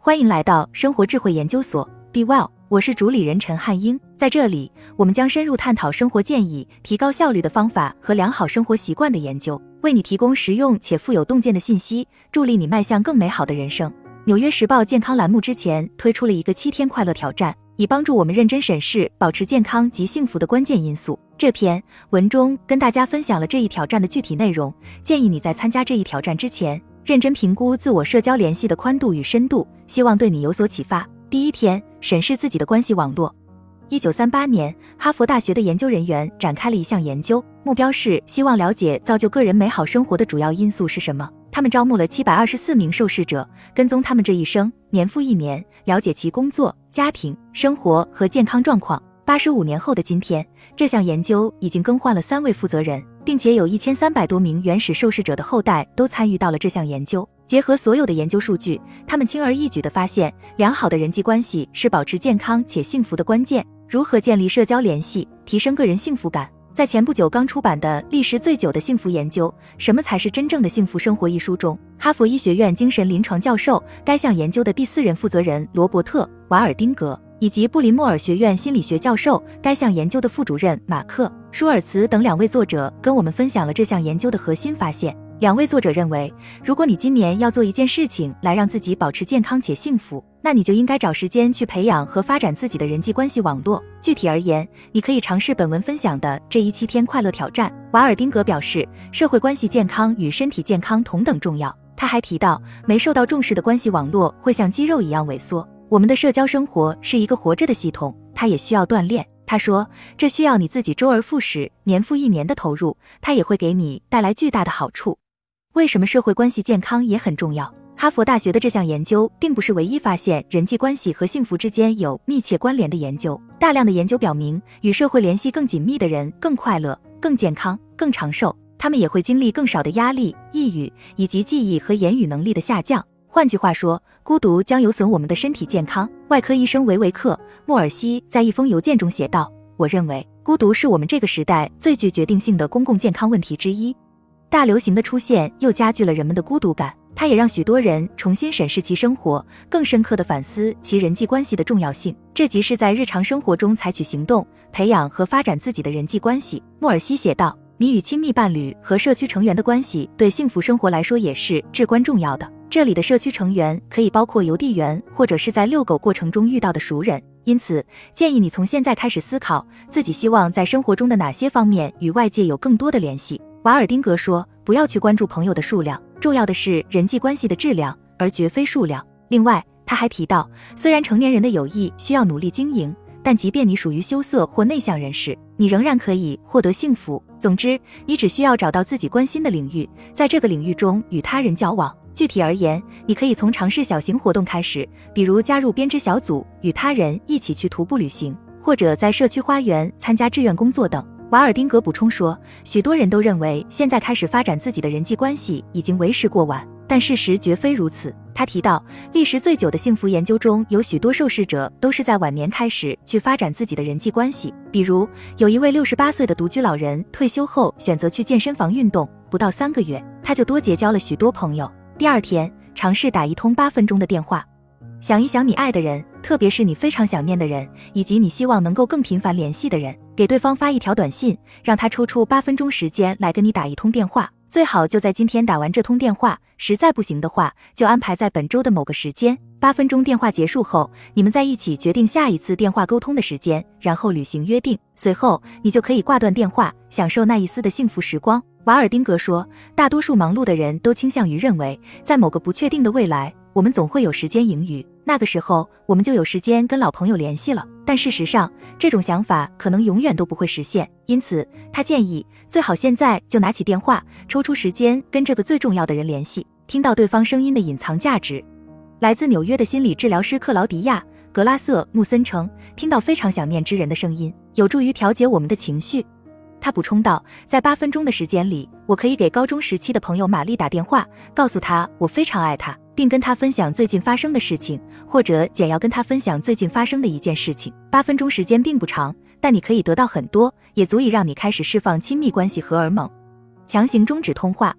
欢迎来到生活智慧研究所，Be Well，我是主理人陈汉英。在这里，我们将深入探讨生活建议、提高效率的方法和良好生活习惯的研究，为你提供实用且富有洞见的信息，助力你迈向更美好的人生。纽约时报健康栏目之前推出了一个七天快乐挑战，以帮助我们认真审视保持健康及幸福的关键因素。这篇文中跟大家分享了这一挑战的具体内容，建议你在参加这一挑战之前。认真评估自我社交联系的宽度与深度，希望对你有所启发。第一天，审视自己的关系网络。一九三八年，哈佛大学的研究人员展开了一项研究，目标是希望了解造就个人美好生活的主要因素是什么。他们招募了七百二十四名受试者，跟踪他们这一生，年复一年，了解其工作、家庭生活和健康状况。八十五年后的今天，这项研究已经更换了三位负责人。并且有一千三百多名原始受试者的后代都参与到了这项研究。结合所有的研究数据，他们轻而易举地发现，良好的人际关系是保持健康且幸福的关键。如何建立社交联系，提升个人幸福感？在前不久刚出版的《历时最久的幸福研究：什么才是真正的幸福生活》一书中，哈佛医学院精神临床教授、该项研究的第四任负责人罗伯特·瓦尔丁格。以及布林莫尔学院心理学教授、该项研究的副主任马克·舒尔茨等两位作者跟我们分享了这项研究的核心发现。两位作者认为，如果你今年要做一件事情来让自己保持健康且幸福，那你就应该找时间去培养和发展自己的人际关系网络。具体而言，你可以尝试本文分享的这一七天快乐挑战。瓦尔丁格表示，社会关系健康与身体健康同等重要。他还提到，没受到重视的关系网络会像肌肉一样萎缩。我们的社交生活是一个活着的系统，它也需要锻炼。他说，这需要你自己周而复始、年复一年的投入，它也会给你带来巨大的好处。为什么社会关系健康也很重要？哈佛大学的这项研究并不是唯一发现人际关系和幸福之间有密切关联的研究。大量的研究表明，与社会联系更紧密的人更快乐、更健康、更长寿，他们也会经历更少的压力、抑郁以及记忆和言语能力的下降。换句话说，孤独将有损我们的身体健康。外科医生维维克·莫尔西在一封邮件中写道：“我认为孤独是我们这个时代最具决定性的公共健康问题之一。大流行的出现又加剧了人们的孤独感，它也让许多人重新审视其生活，更深刻地反思其人际关系的重要性。这即是在日常生活中采取行动，培养和发展自己的人际关系。”莫尔西写道：“你与亲密伴侣和社区成员的关系，对幸福生活来说也是至关重要的。”这里的社区成员可以包括邮递员，或者是在遛狗过程中遇到的熟人。因此，建议你从现在开始思考自己希望在生活中的哪些方面与外界有更多的联系。瓦尔丁格说：“不要去关注朋友的数量，重要的是人际关系的质量，而绝非数量。”另外，他还提到，虽然成年人的友谊需要努力经营，但即便你属于羞涩或内向人士，你仍然可以获得幸福。总之，你只需要找到自己关心的领域，在这个领域中与他人交往。具体而言，你可以从尝试小型活动开始，比如加入编织小组、与他人一起去徒步旅行，或者在社区花园参加志愿工作等。瓦尔丁格补充说，许多人都认为现在开始发展自己的人际关系已经为时过晚，但事实绝非如此。他提到，历时最久的幸福研究中有许多受试者都是在晚年开始去发展自己的人际关系，比如有一位六十八岁的独居老人，退休后选择去健身房运动，不到三个月，他就多结交了许多朋友。第二天，尝试打一通八分钟的电话，想一想你爱的人，特别是你非常想念的人，以及你希望能够更频繁联系的人，给对方发一条短信，让他抽出八分钟时间来跟你打一通电话，最好就在今天打完这通电话。实在不行的话，就安排在本周的某个时间。八分钟电话结束后，你们在一起决定下一次电话沟通的时间，然后履行约定。随后，你就可以挂断电话，享受那一丝的幸福时光。瓦尔丁格说，大多数忙碌的人都倾向于认为，在某个不确定的未来，我们总会有时间盈余，那个时候我们就有时间跟老朋友联系了。但事实上，这种想法可能永远都不会实现。因此，他建议最好现在就拿起电话，抽出时间跟这个最重要的人联系，听到对方声音的隐藏价值。来自纽约的心理治疗师克劳迪亚·格拉瑟穆森称，听到非常想念之人的声音，有助于调节我们的情绪。他补充道，在八分钟的时间里，我可以给高中时期的朋友玛丽打电话，告诉她我非常爱她，并跟她分享最近发生的事情，或者简要跟她分享最近发生的一件事情。八分钟时间并不长，但你可以得到很多，也足以让你开始释放亲密关系荷尔蒙。强行终止通话。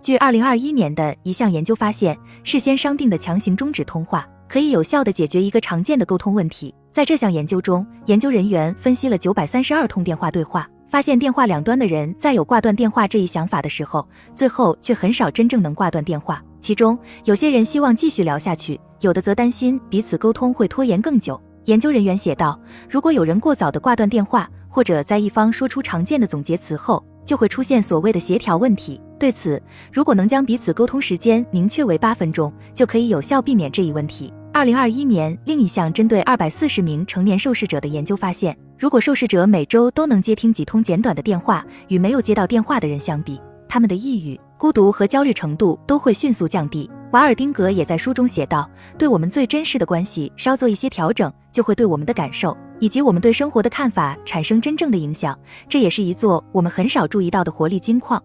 据二零二一年的一项研究发现，事先商定的强行终止通话。可以有效地解决一个常见的沟通问题。在这项研究中，研究人员分析了九百三十二通电话对话，发现电话两端的人在有挂断电话这一想法的时候，最后却很少真正能挂断电话。其中，有些人希望继续聊下去，有的则担心彼此沟通会拖延更久。研究人员写道：“如果有人过早的挂断电话，或者在一方说出常见的总结词后，就会出现所谓的协调问题。对此，如果能将彼此沟通时间明确为八分钟，就可以有效避免这一问题。”二零二一年，另一项针对二百四十名成年受试者的研究发现，如果受试者每周都能接听几通简短的电话，与没有接到电话的人相比，他们的抑郁、孤独和焦虑程度都会迅速降低。瓦尔丁格也在书中写道：“对我们最真实的关系稍做一些调整，就会对我们的感受以及我们对生活的看法产生真正的影响。这也是一座我们很少注意到的活力金矿。”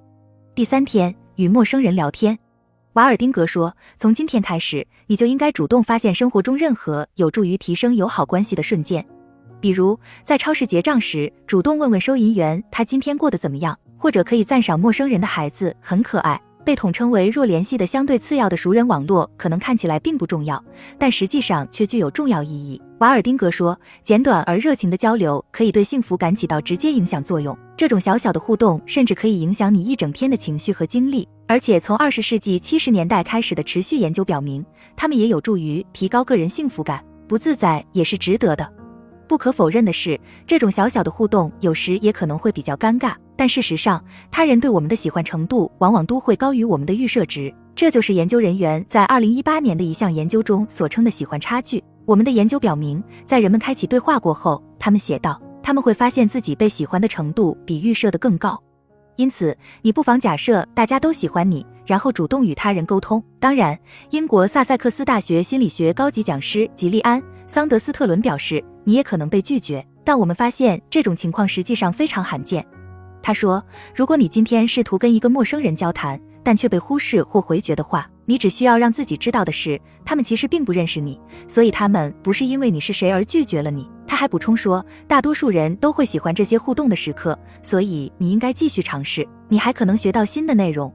第三天，与陌生人聊天。瓦尔丁格说：“从今天开始，你就应该主动发现生活中任何有助于提升友好关系的瞬间，比如在超市结账时，主动问问收银员他今天过得怎么样，或者可以赞赏陌生人的孩子很可爱。”被统称为弱联系的相对次要的熟人网络，可能看起来并不重要，但实际上却具有重要意义。瓦尔丁格说：“简短而热情的交流可以对幸福感起到直接影响作用。这种小小的互动甚至可以影响你一整天的情绪和精力。而且，从二十世纪七十年代开始的持续研究表明，它们也有助于提高个人幸福感。不自在也是值得的。不可否认的是，这种小小的互动有时也可能会比较尴尬。但事实上，他人对我们的喜欢程度往往都会高于我们的预设值。这就是研究人员在二零一八年的一项研究中所称的喜欢差距。我们的研究表明，在人们开启对话过后，他们写道，他们会发现自己被喜欢的程度比预设的更高。因此，你不妨假设大家都喜欢你，然后主动与他人沟通。当然，英国萨塞克斯大学心理学高级讲师吉利安·桑德斯特伦表示，你也可能被拒绝，但我们发现这种情况实际上非常罕见。他说，如果你今天试图跟一个陌生人交谈，但却被忽视或回绝的话，你只需要让自己知道的是，他们其实并不认识你，所以他们不是因为你是谁而拒绝了你。他还补充说，大多数人都会喜欢这些互动的时刻，所以你应该继续尝试。你还可能学到新的内容。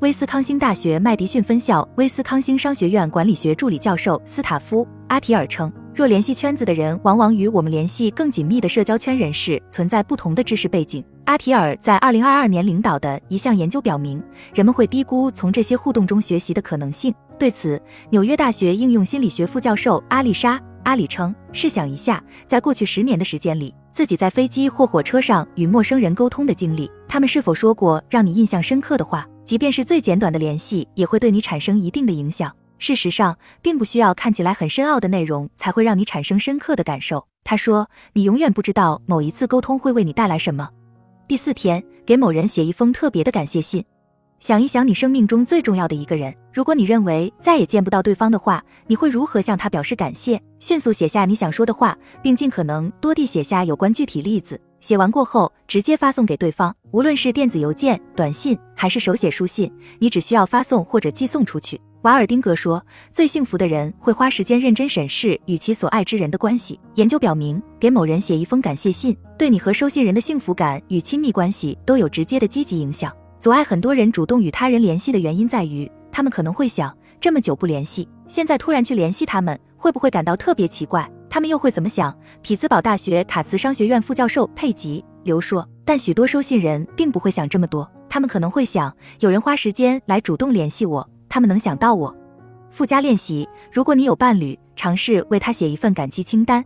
威斯康星大学麦迪逊分校威斯康星商学院管理学助理教授斯塔夫·阿提尔称，若联系圈子的人往往与我们联系更紧密的社交圈人士存在不同的知识背景。阿提尔在二零二二年领导的一项研究表明，人们会低估从这些互动中学习的可能性。对此，纽约大学应用心理学副教授阿丽莎·阿里称：“试想一下，在过去十年的时间里，自己在飞机或火车上与陌生人沟通的经历，他们是否说过让你印象深刻的话？即便是最简短的联系，也会对你产生一定的影响。事实上，并不需要看起来很深奥的内容才会让你产生深刻的感受。”他说：“你永远不知道某一次沟通会为你带来什么。”第四天，给某人写一封特别的感谢信。想一想，你生命中最重要的一个人，如果你认为再也见不到对方的话，你会如何向他表示感谢？迅速写下你想说的话，并尽可能多地写下有关具体例子。写完过后，直接发送给对方，无论是电子邮件、短信还是手写书信，你只需要发送或者寄送出去。瓦尔丁格说：“最幸福的人会花时间认真审视与其所爱之人的关系。”研究表明，给某人写一封感谢信，对你和收信人的幸福感与亲密关系都有直接的积极影响。阻碍很多人主动与他人联系的原因在于，他们可能会想：这么久不联系，现在突然去联系他们，会不会感到特别奇怪？他们又会怎么想？匹兹堡大学卡茨商学院副教授佩吉·刘说：“但许多收信人并不会想这么多，他们可能会想：有人花时间来主动联系我。”他们能想到我。附加练习：如果你有伴侣，尝试为他写一份感激清单。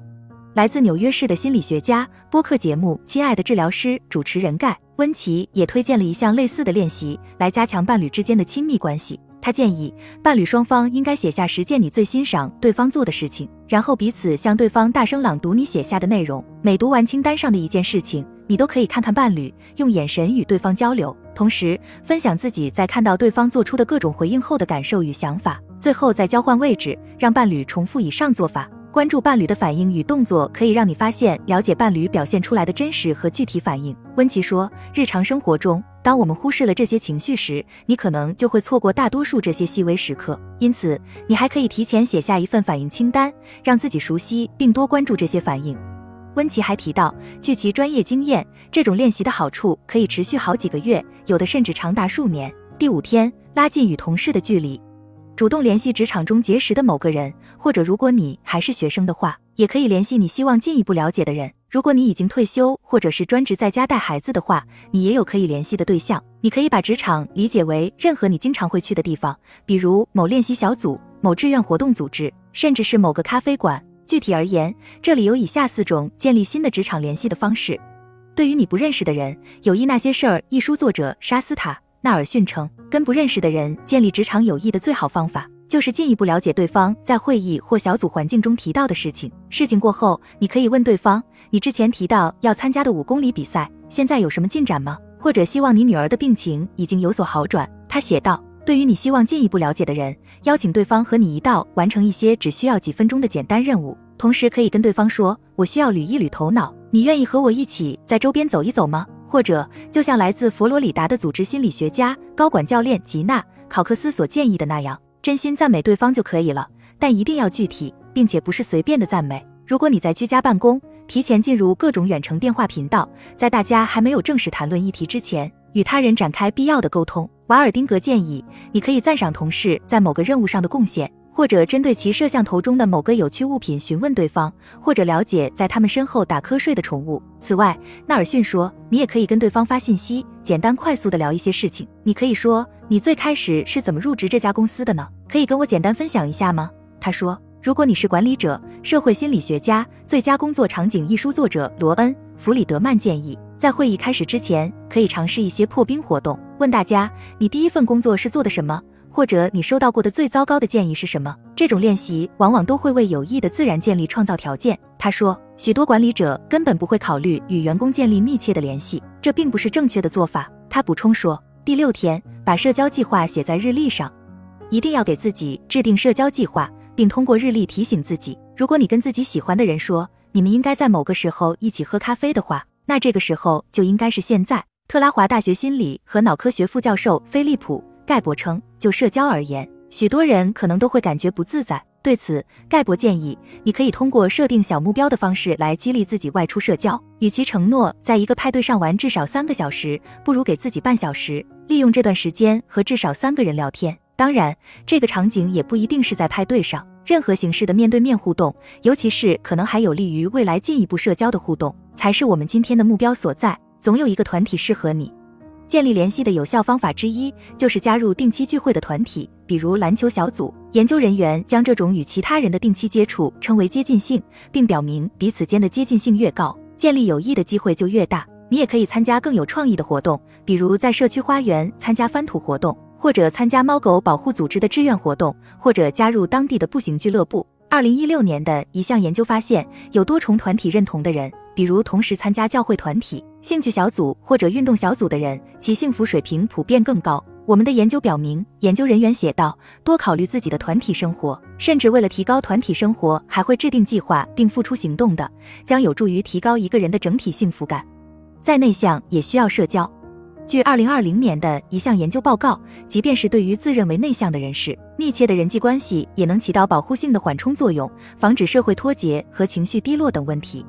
来自纽约市的心理学家，播客节目《亲爱的治疗师》主持人盖温奇也推荐了一项类似的练习，来加强伴侣之间的亲密关系。他建议伴侣双方应该写下十件你最欣赏对方做的事情，然后彼此向对方大声朗读你写下的内容。每读完清单上的一件事情，你都可以看看伴侣，用眼神与对方交流，同时分享自己在看到对方做出的各种回应后的感受与想法。最后再交换位置，让伴侣重复以上做法。关注伴侣的反应与动作，可以让你发现了解伴侣表现出来的真实和具体反应。温奇说，日常生活中，当我们忽视了这些情绪时，你可能就会错过大多数这些细微时刻。因此，你还可以提前写下一份反应清单，让自己熟悉并多关注这些反应。温奇还提到，据其专业经验，这种练习的好处可以持续好几个月，有的甚至长达数年。第五天，拉近与同事的距离。主动联系职场中结识的某个人，或者如果你还是学生的话，也可以联系你希望进一步了解的人。如果你已经退休，或者是专职在家带孩子的话，你也有可以联系的对象。你可以把职场理解为任何你经常会去的地方，比如某练习小组、某志愿活动组织，甚至是某个咖啡馆。具体而言，这里有以下四种建立新的职场联系的方式。对于你不认识的人，《友谊那些事儿》一书作者沙斯塔纳尔逊称，跟不认识的人建立职场友谊的最好方法，就是进一步了解对方在会议或小组环境中提到的事情。事情过后，你可以问对方：“你之前提到要参加的五公里比赛，现在有什么进展吗？”或者希望你女儿的病情已经有所好转。他写道。对于你希望进一步了解的人，邀请对方和你一道完成一些只需要几分钟的简单任务，同时可以跟对方说：“我需要捋一捋头脑，你愿意和我一起在周边走一走吗？”或者，就像来自佛罗里达的组织心理学家、高管教练吉娜·考克斯所建议的那样，真心赞美对方就可以了，但一定要具体，并且不是随便的赞美。如果你在居家办公，提前进入各种远程电话频道，在大家还没有正式谈论议题之前。与他人展开必要的沟通。瓦尔丁格建议，你可以赞赏同事在某个任务上的贡献，或者针对其摄像头中的某个有趣物品询问对方，或者了解在他们身后打瞌睡的宠物。此外，纳尔逊说，你也可以跟对方发信息，简单快速的聊一些事情。你可以说，你最开始是怎么入职这家公司的呢？可以跟我简单分享一下吗？他说，如果你是管理者、社会心理学家、最佳工作场景一书作者罗恩·弗里德曼建议。在会议开始之前，可以尝试一些破冰活动，问大家你第一份工作是做的什么，或者你收到过的最糟糕的建议是什么。这种练习往往都会为有益的自然建立创造条件。他说，许多管理者根本不会考虑与员工建立密切的联系，这并不是正确的做法。他补充说，第六天把社交计划写在日历上，一定要给自己制定社交计划，并通过日历提醒自己。如果你跟自己喜欢的人说你们应该在某个时候一起喝咖啡的话。那这个时候就应该是现在。特拉华大学心理和脑科学副教授菲利普·盖博称，就社交而言，许多人可能都会感觉不自在。对此，盖博建议你可以通过设定小目标的方式来激励自己外出社交。与其承诺在一个派对上玩至少三个小时，不如给自己半小时，利用这段时间和至少三个人聊天。当然，这个场景也不一定是在派对上。任何形式的面对面互动，尤其是可能还有利于未来进一步社交的互动，才是我们今天的目标所在。总有一个团体适合你。建立联系的有效方法之一就是加入定期聚会的团体，比如篮球小组。研究人员将这种与其他人的定期接触称为接近性，并表明彼此间的接近性越高，建立友谊的机会就越大。你也可以参加更有创意的活动，比如在社区花园参加翻土活动。或者参加猫狗保护组织的志愿活动，或者加入当地的步行俱乐部。二零一六年的一项研究发现，有多重团体认同的人，比如同时参加教会团体、兴趣小组或者运动小组的人，其幸福水平普遍更高。我们的研究表明，研究人员写道，多考虑自己的团体生活，甚至为了提高团体生活还会制定计划并付出行动的，将有助于提高一个人的整体幸福感。再内向也需要社交。据二零二零年的一项研究报告，即便是对于自认为内向的人士，密切的人际关系也能起到保护性的缓冲作用，防止社会脱节和情绪低落等问题。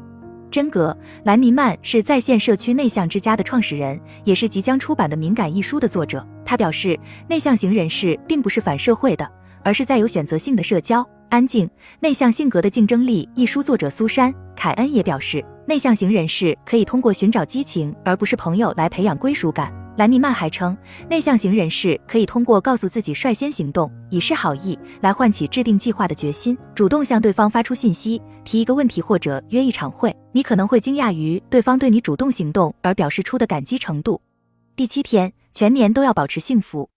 真格·兰尼曼是在线社区内向之家的创始人，也是即将出版的《敏感》一书的作者。他表示，内向型人士并不是反社会的，而是在有选择性的社交。安静内向性格的竞争力一书作者苏珊·凯恩也表示。内向型人士可以通过寻找激情而不是朋友来培养归属感。兰尼曼还称，内向型人士可以通过告诉自己率先行动，以示好意来唤起制定计划的决心，主动向对方发出信息，提一个问题或者约一场会。你可能会惊讶于对方对你主动行动而表示出的感激程度。第七天，全年都要保持幸福。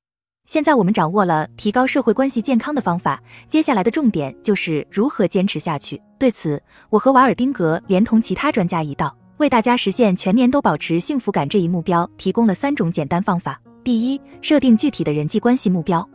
现在我们掌握了提高社会关系健康的方法，接下来的重点就是如何坚持下去。对此，我和瓦尔丁格连同其他专家一道，为大家实现全年都保持幸福感这一目标提供了三种简单方法。第一，设定具体的人际关系目标。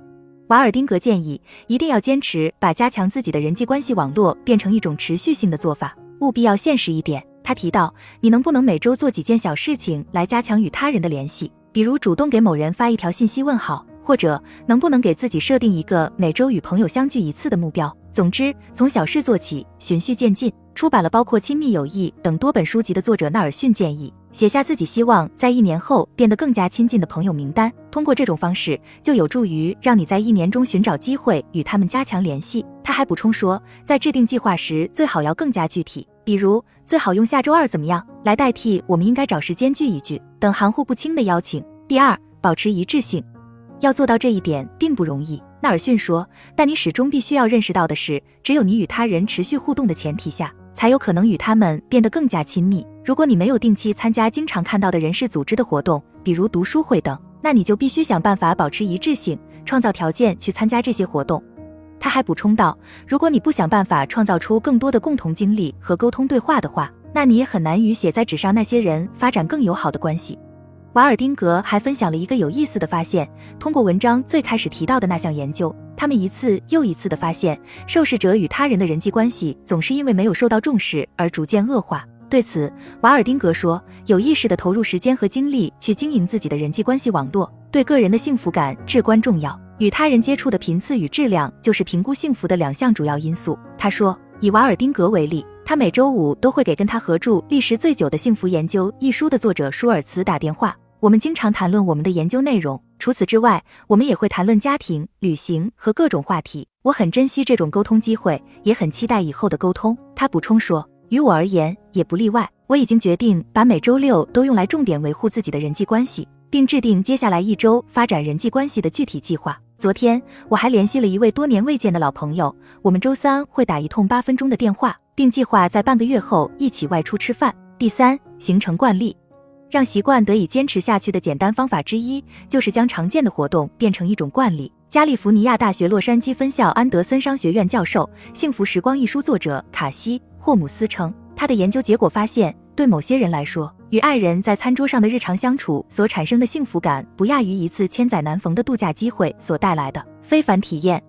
瓦尔丁格建议，一定要坚持把加强自己的人际关系网络变成一种持续性的做法，务必要现实一点。他提到，你能不能每周做几件小事情来加强与他人的联系，比如主动给某人发一条信息问好。或者能不能给自己设定一个每周与朋友相聚一次的目标？总之，从小事做起，循序渐进。出版了包括《亲密友谊》等多本书籍的作者纳尔逊建议，写下自己希望在一年后变得更加亲近的朋友名单。通过这种方式，就有助于让你在一年中寻找机会与他们加强联系。他还补充说，在制定计划时，最好要更加具体，比如最好用下周二怎么样来代替我们应该找时间聚一聚等含糊不清的邀请。第二，保持一致性，要做到这一点并不容易。纳尔逊说，但你始终必须要认识到的是，只有你与他人持续互动的前提下，才有可能与他们变得更加亲密。如果你没有定期参加经常看到的人事组织的活动，比如读书会等，那你就必须想办法保持一致性，创造条件去参加这些活动。他还补充道，如果你不想办法创造出更多的共同经历和沟通对话的话，那你也很难与写在纸上那些人发展更友好的关系。瓦尔丁格还分享了一个有意思的发现。通过文章最开始提到的那项研究，他们一次又一次地发现，受试者与他人的人际关系总是因为没有受到重视而逐渐恶化。对此，瓦尔丁格说：“有意识地投入时间和精力去经营自己的人际关系网络，对个人的幸福感至关重要。与他人接触的频次与质量，就是评估幸福的两项主要因素。”他说：“以瓦尔丁格为例。”他每周五都会给跟他合著《历时最久的幸福研究》一书的作者舒尔茨打电话。我们经常谈论我们的研究内容，除此之外，我们也会谈论家庭、旅行和各种话题。我很珍惜这种沟通机会，也很期待以后的沟通。他补充说，于我而言也不例外。我已经决定把每周六都用来重点维护自己的人际关系，并制定接下来一周发展人际关系的具体计划。昨天我还联系了一位多年未见的老朋友，我们周三会打一通八分钟的电话，并计划在半个月后一起外出吃饭。第三，形成惯例。让习惯得以坚持下去的简单方法之一，就是将常见的活动变成一种惯例。加利福尼亚大学洛杉矶分校安德森商学院教授、《幸福时光》一书作者卡西·霍姆斯称，他的研究结果发现，对某些人来说，与爱人在餐桌上的日常相处所产生的幸福感，不亚于一次千载难逢的度假机会所带来的非凡体验。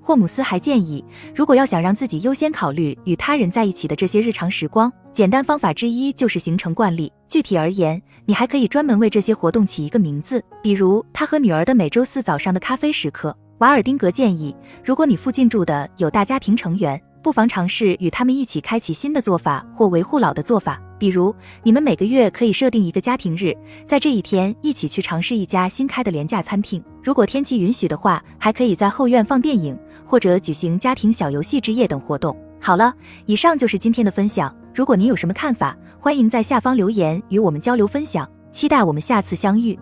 霍姆斯还建议，如果要想让自己优先考虑与他人在一起的这些日常时光，简单方法之一就是形成惯例。具体而言，你还可以专门为这些活动起一个名字，比如他和女儿的每周四早上的咖啡时刻。瓦尔丁格建议，如果你附近住的有大家庭成员，不妨尝试与他们一起开启新的做法或维护老的做法。比如，你们每个月可以设定一个家庭日，在这一天一起去尝试一家新开的廉价餐厅。如果天气允许的话，还可以在后院放电影，或者举行家庭小游戏之夜等活动。好了，以上就是今天的分享。如果您有什么看法，欢迎在下方留言与我们交流分享。期待我们下次相遇。